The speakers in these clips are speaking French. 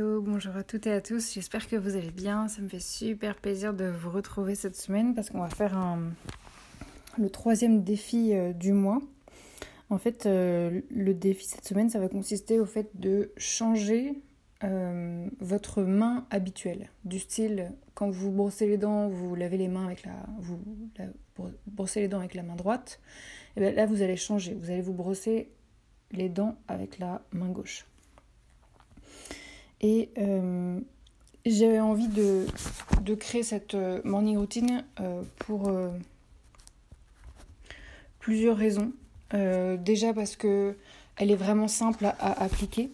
Bonjour à toutes et à tous, j'espère que vous allez bien. Ça me fait super plaisir de vous retrouver cette semaine parce qu'on va faire le troisième défi euh, du mois. En fait, euh, le défi cette semaine, ça va consister au fait de changer euh, votre main habituelle. Du style, quand vous brossez les dents, vous lavez les mains avec la, vous brossez les dents avec la main droite. Et bien là, vous allez changer. Vous allez vous brosser les dents avec la main gauche. Et euh, j'avais envie de, de, créer cette euh, morning routine euh, pour plusieurs raisons. déjà parce que elle est vraiment simple à, appliquer.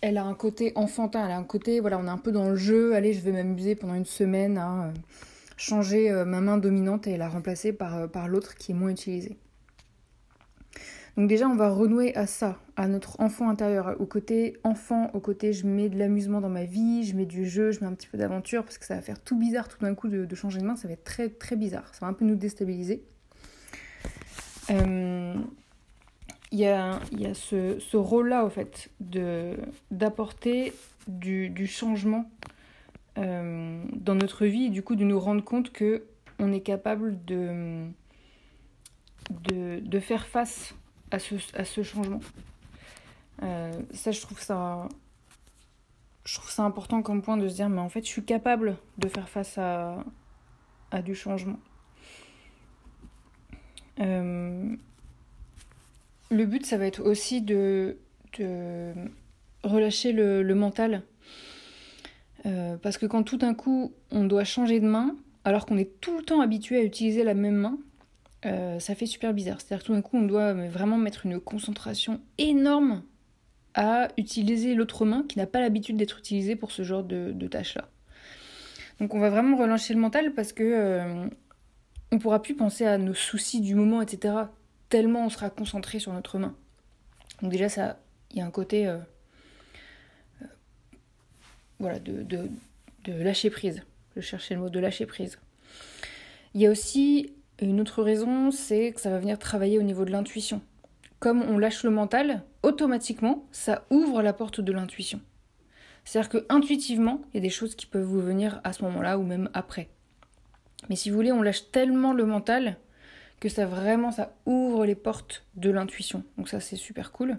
elle a un côté enfantin, elle a un côté, voilà, on est un peu dans le jeu. Allez, je vais m'amuser pendant une semaine à changer ma main dominante et la remplacer par, par l'autre qui est moins utilisée. Donc déjà, on va renouer à ça, à notre enfant intérieur, au côté enfant, au côté je mets de l'amusement dans ma vie, je mets du jeu, je mets un petit peu d'aventure, parce que ça va faire tout bizarre tout d'un coup de, changer de main, ça va être très très bizarre, ça va un peu nous déstabiliser. Euh, il y a, ce, rôle-là, au fait, d'apporter du, changement euh, dans notre vie, et du coup de nous rendre compte que on est capable de, de, de faire face à ce, à ce changement. Euh, ça, je trouve ça, je trouve ça important comme point de se dire, mais en fait, je suis capable de faire face à, à du changement. Euh, le but, ça va être aussi de, de relâcher le, le mental. Euh, parce que quand tout d'un coup, on doit changer de main, alors qu'on est tout le temps habitué à utiliser la même main, euh, ça fait super bizarre. C'est-à-dire tout d'un coup, on doit vraiment mettre une concentration énorme à utiliser l'autre main qui n'a pas l'habitude d'être utilisée pour ce genre de, tâches-là. Donc on va vraiment relancer le mental parce que euh, on pourra plus penser à nos soucis du moment, etc. Tellement on sera concentré sur notre main. Donc déjà, ça, il y a un côté, euh, voilà, de, de, de lâcher prise. Je cherchais le mot de lâcher prise. Il y a aussi une autre raison, c'est que ça va venir travailler au niveau de l'intuition. Comme on lâche le mental, automatiquement, ça ouvre la porte de l'intuition. C'est-à-dire que intuitivement, il y a des choses qui peuvent vous venir à ce moment-là ou même après. Mais si vous voulez, on lâche tellement le mental que ça vraiment ça ouvre les portes de l'intuition. Donc ça c'est super cool.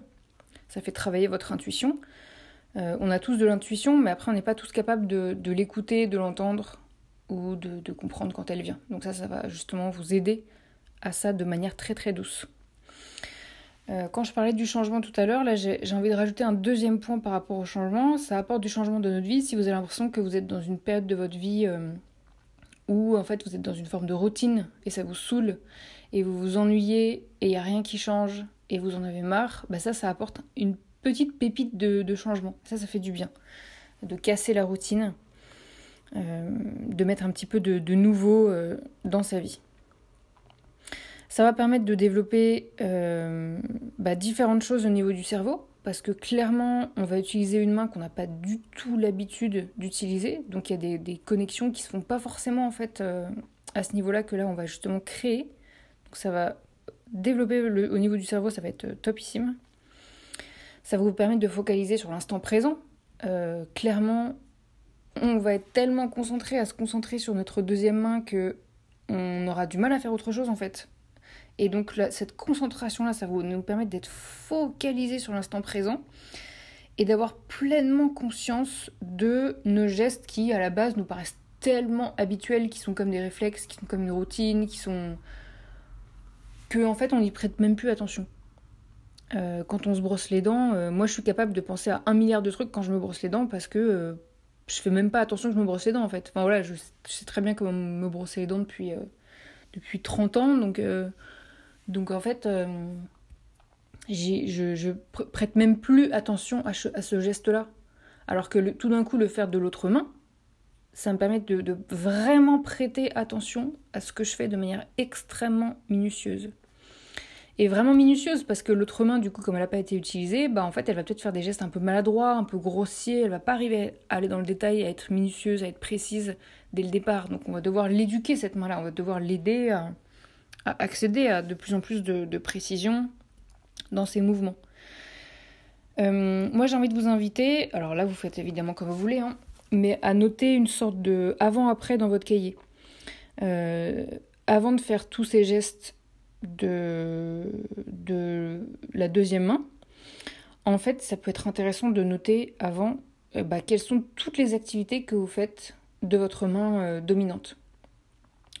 Ça fait travailler votre intuition. Euh, on a tous de l'intuition, mais après on n'est pas tous capables de l'écouter, de l'entendre, ou de, comprendre quand elle vient. Donc ça, ça va justement vous aider à ça de manière très très douce. Euh, quand je parlais du changement tout à l'heure, là j'ai envie de rajouter un deuxième point par rapport au changement. Ça apporte du changement de notre vie si vous avez l'impression que vous êtes dans une période de votre vie euh, où en fait vous êtes dans une forme de routine et ça vous saoule et vous vous ennuyez et il n'y a rien qui change et vous en avez marre, bah ça ça apporte une petite pépite de, changement. Ça ça fait du bien. De casser la routine de mettre un petit peu de, nouveau euh, dans sa vie. Ça va permettre de développer euh, bah, différentes choses au niveau du cerveau, parce que clairement, on va utiliser une main qu'on n'a pas du tout l'habitude d'utiliser. Donc il y a des, connexions qui ne se font pas forcément en fait à ce niveau-là que là on va justement créer. Donc ça va développer au niveau du cerveau, ça va être topissime. Ça va vous permettre de focaliser sur l'instant présent. clairement, on va être tellement concentré à se concentrer sur notre deuxième main que on aura du mal à faire autre chose en fait. Et donc cette concentration-là, ça va nous permettre d'être focalisé sur l'instant présent et d'avoir pleinement conscience de nos gestes qui, à la base, nous paraissent tellement habituels, qui sont comme des réflexes, qui sont comme une routine, qui sont. que en fait on n'y prête même plus attention. Euh, quand on se brosse les dents, euh, moi je suis capable de penser à un milliard de trucs quand je me brosse les dents parce que euh, je fais même pas attention que je me brosse les dents en fait. Enfin voilà, je, sais très bien comment me brosser les dents depuis, depuis 30 ans, donc, donc en fait je, je prête même plus attention à, ce geste-là. Alors que tout d'un coup, le faire de l'autre main, ça me permet de, vraiment prêter attention à ce que je fais de manière extrêmement minutieuse. Et vraiment minutieuse, parce que l'autre main, du coup, comme elle n'a pas été utilisée, bah en fait, elle va peut-être faire des gestes un peu maladroits, un peu grossiers, elle va pas arriver à aller dans le détail, à être minutieuse, à être précise dès le départ. Donc on va devoir l'éduquer, cette main-là, on va devoir l'aider à, accéder à de plus en plus de précision, dans ces mouvements. Euh, moi, j'ai envie de vous inviter, alors là, vous faites évidemment comme vous voulez, hein, mais à noter une sorte de avant-après dans votre cahier. Euh, avant de faire tous ces gestes de, la deuxième main, en fait, ça peut être intéressant de noter avant euh, bah, quelles sont toutes les activités que vous faites de votre main dominante.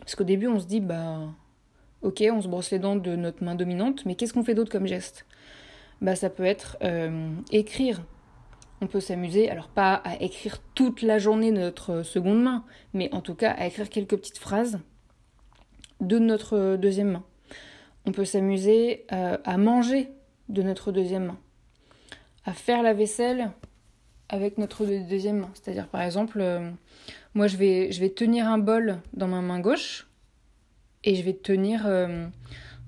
Parce qu'au début, on se dit, bah, Ok, on se brosse les dents de notre main dominante, mais qu'est-ce qu'on fait d'autre comme geste? Bah ça peut être euh, écrire. On peut s'amuser, alors pas à écrire toute la journée de notre seconde main, mais en tout cas à écrire quelques petites phrases de notre deuxième main. On peut s'amuser euh, à manger de notre deuxième main, à faire la vaisselle avec notre deuxième main. C'est-à-dire par exemple, euh, moi je vais, tenir un bol dans ma main gauche et je vais tenir euh,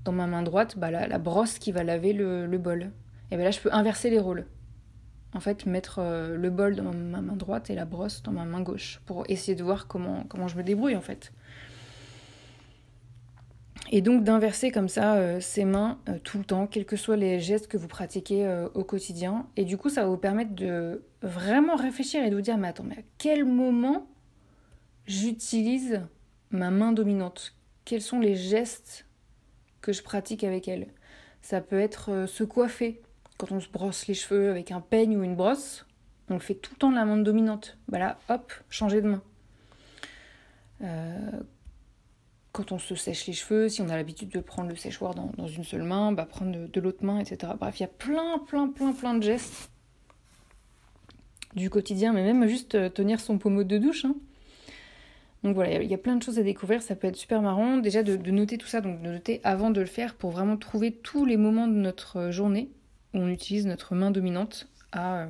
dans ma main droite bah, la, brosse qui va laver le, bol. Et bien là, je peux inverser les rôles. En fait, mettre le bol dans ma main droite et la brosse dans ma main gauche pour essayer de voir comment, comment je me débrouille en fait. Et donc d'inverser comme ça euh, ses mains tout le temps, quels que soient les gestes que vous pratiquez au quotidien. Et du coup, ça va vous permettre de vraiment réfléchir et de vous dire, mais attends, mais à quel moment j'utilise ma main dominante? Quels sont les gestes que je pratique avec elle? Ça peut être euh, se coiffer. Quand on se brosse les cheveux avec un peigne ou une brosse, on le fait tout le temps de la main dominante. Voilà, hop, changer de main. Quand on se sèche les cheveux, si on a l'habitude de prendre le séchoir dans, une seule main, bah prendre de, l'autre main, etc. Bref, il y a plein, plein, plein, plein de gestes du quotidien, mais même juste euh, tenir son pommeau de douche. Hein. Donc voilà, il y a plein de choses à découvrir, ça peut être super marrant. Déjà de, noter tout ça, donc de noter avant de le faire pour vraiment trouver tous les moments de notre euh, journée où on utilise notre main dominante à, euh,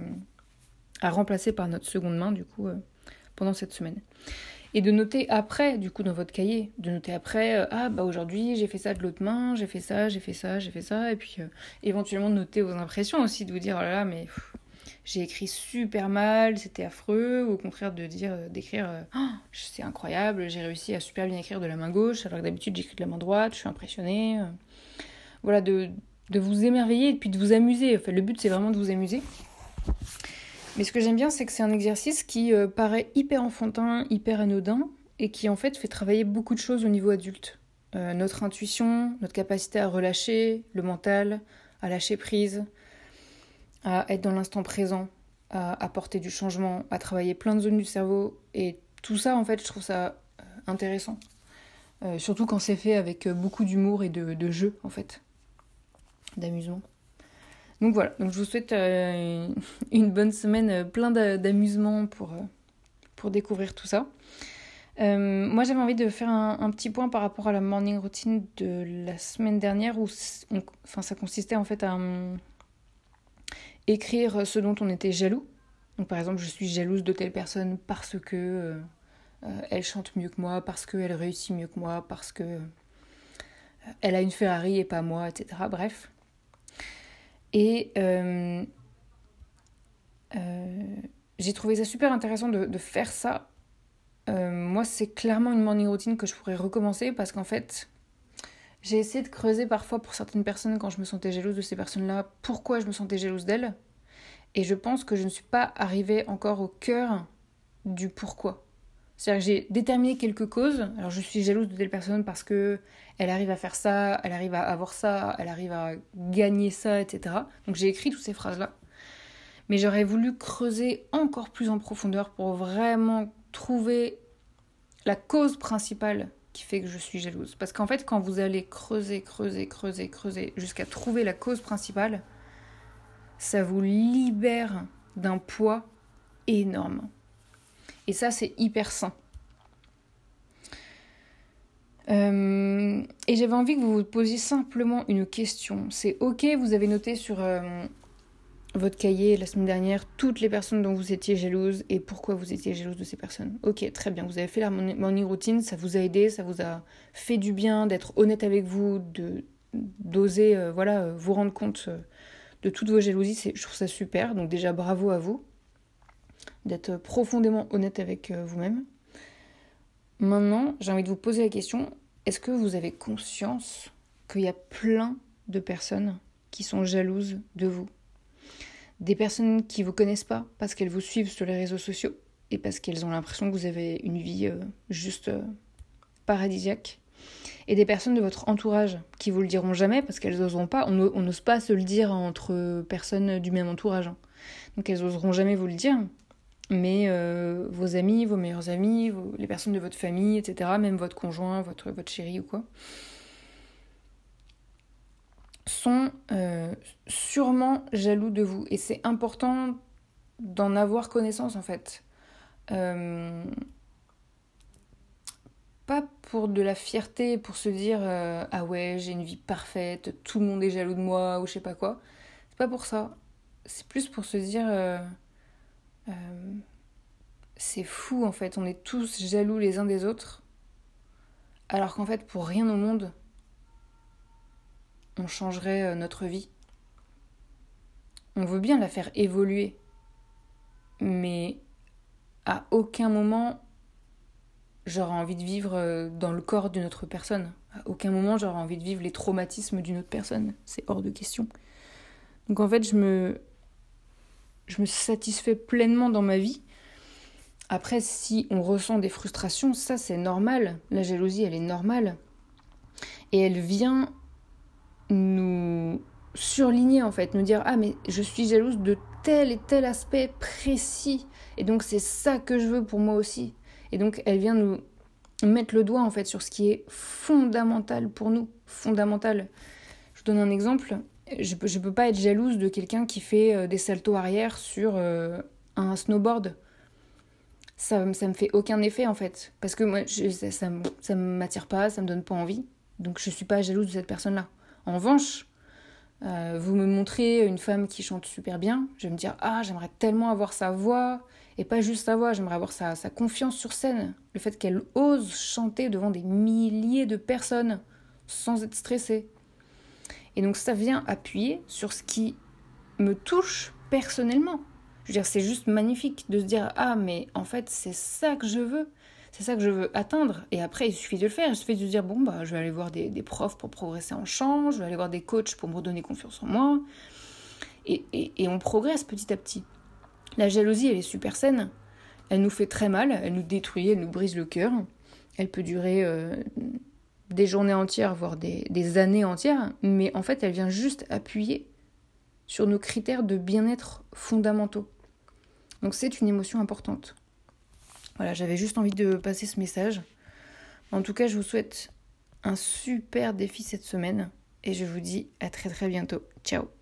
à remplacer par notre seconde main du coup pendant cette semaine. Et de noter après, du coup, dans votre cahier, de noter après, ah bah aujourd'hui j'ai fait ça de l'autre main, j'ai fait ça, j'ai fait ça, j'ai fait ça, et puis éventuellement de noter vos impressions aussi, de vous dire, oh là là, mais j'ai écrit super mal, c'était affreux, ou au contraire de dire, euh, d'écrire, euh, oh, c'est incroyable, j'ai réussi à super bien écrire de la main gauche, alors que d'habitude j'écris de la main droite, je suis impressionnée. Euh. Voilà, de, de vous émerveiller et puis de vous amuser. Enfin, le but c'est vraiment de vous amuser. Mais ce que j'aime bien, c'est que c'est un exercice qui paraît hyper enfantin, hyper anodin, et qui en fait fait travailler beaucoup de choses au niveau adulte. notre intuition, notre capacité à relâcher, le mental, à lâcher prise, à être dans l'instant présent, à apporter du changement, à travailler plein de zones du cerveau. Et tout ça, en fait, je trouve ça euh, intéressant. Euh, surtout quand c'est fait avec euh, beaucoup d'humour et de, de, jeu, en fait. D'amusement. Donc voilà, donc je vous souhaite une bonne semaine plein d'amusement pour, pour découvrir tout ça. moi, j'avais envie de faire un, petit point par rapport à la morning routine de la semaine dernière où enfin, ça consistait en fait à, écrire ce dont on était jaloux. Donc par exemple, je suis jalouse de telle personne parce que euh, euh, elle chante mieux que moi, parce qu'elle réussit mieux que moi, parce que euh, elle a une Ferrari et pas moi, etc. Bref. Et j'ai trouvé ça super intéressant de, faire ça. moi, c'est clairement une morning routine que je pourrais recommencer parce qu'en fait, j'ai essayé de creuser parfois pour certaines personnes quand je me sentais jalouse de ces personnes-là, pourquoi je me sentais jalouse d'elles. Et je pense que je ne suis pas arrivée encore au cœur du pourquoi. C'est-à-dire que j'ai déterminé quelques causes. Alors je suis jalouse de telle personne parce que elle arrive à faire ça, elle arrive à avoir ça, elle arrive à gagner ça, etc. Donc j'ai écrit toutes ces phrases-là. Mais j'aurais voulu creuser encore plus en profondeur pour vraiment trouver la cause principale qui fait que je suis jalouse. Parce qu'en fait, quand vous allez creuser, creuser, creuser, creuser, jusqu'à trouver la cause principale, ça vous libère d'un poids énorme. Et ça, c'est hyper sain. Euh, et j'avais envie que vous vous posiez simplement une question. C'est ok, vous avez noté sur euh, votre cahier la semaine dernière toutes les personnes dont vous étiez jalouse et pourquoi vous étiez jalouse de ces personnes. Ok, très bien, vous avez fait la morning routine, ça vous a aidé, ça vous a fait du bien d'être honnête avec vous, d'oser euh, voilà vous rendre compte de toutes vos jalousies, je trouve ça super. Donc déjà bravo à vous d'être profondément honnête avec vous-même. Maintenant, j'ai envie de vous poser la question, est-ce que vous avez conscience qu'il y a plein de personnes qui sont jalouses de vous? Des personnes qui vous connaissent pas parce qu'elles vous suivent sur les réseaux sociaux et parce qu'elles ont l'impression que vous avez une vie euh, juste euh, paradisiaque. Et des personnes de votre entourage qui vous le diront jamais parce qu'elles n'oseront pas. On n'ose pas se le dire entre personnes du même entourage. Hein. Donc elles n'oseront jamais vous le dire. Mais euh, vos amis, vos meilleurs amis, les personnes de votre famille, etc., même votre conjoint, votre, votre chéri ou quoi, sont euh, sûrement jaloux de vous. Et c'est important d'en avoir connaissance en fait. Euh, pas pour de la fierté, pour se dire ah ouais j'ai une vie parfaite, tout le monde est jaloux de moi ou je sais pas quoi. C'est pas pour ça. C'est plus pour se dire c'est fou en fait, on est tous jaloux les uns des autres. Alors qu'en fait pour rien au monde on changerait euh, notre vie. On veut bien la faire évoluer, mais à aucun moment j'aurais envie de vivre euh, dans le corps d'une autre personne. À aucun moment j'aurais envie de vivre les traumatismes d'une autre personne. C'est hors de question. Donc en fait, je me, je me satisfais pleinement dans ma vie. Après, si on ressent des frustrations, ça c'est normal. La jalousie, elle est normale. Et elle vient nous surligner en fait, nous dire ah mais je suis jalouse de tel et tel aspect précis et donc c'est ça que je veux pour moi aussi. Et donc elle vient nous mettre le doigt en fait sur ce qui est fondamental pour nous, fondamental. Je vous donne un exemple, je peux, je peux pas être jalouse de quelqu'un qui fait euh, des saltos arrière sur euh, un snowboard. Ça, ça me fait aucun effet en fait, parce que moi ça, ça m'attire pas, ça me donne pas envie, donc je suis pas jalouse de cette personne là. En revanche, euh, vous me montrez une femme qui chante super bien, je vais me dire Ah, j'aimerais tellement avoir sa voix, et pas juste sa voix, j'aimerais avoir sa, sa, confiance sur scène, le fait qu'elle ose chanter devant des milliers de personnes sans être stressée. Et donc ça vient appuyer sur ce qui me touche personnellement. Je veux dire, c'est juste magnifique de se dire Ah, mais en fait, c'est ça que je veux. C'est ça que je veux atteindre. Et après, il suffit de le faire. Il suffit de dire, bon, bah, je vais aller voir des, profs pour progresser en chant, je vais aller voir des coachs pour me redonner confiance en moi. Et, et, on progresse petit à petit. La jalousie, elle est super saine. Elle nous fait très mal, elle nous détruit, elle nous brise le cœur. Elle peut durer euh, des journées entières, voire des, années entières. Mais en fait, elle vient juste appuyer sur nos critères de bien-être fondamentaux. Donc c'est une émotion importante. Voilà, j'avais juste envie de passer ce message. En tout cas, je vous souhaite un super défi cette semaine et je vous dis à très très bientôt. Ciao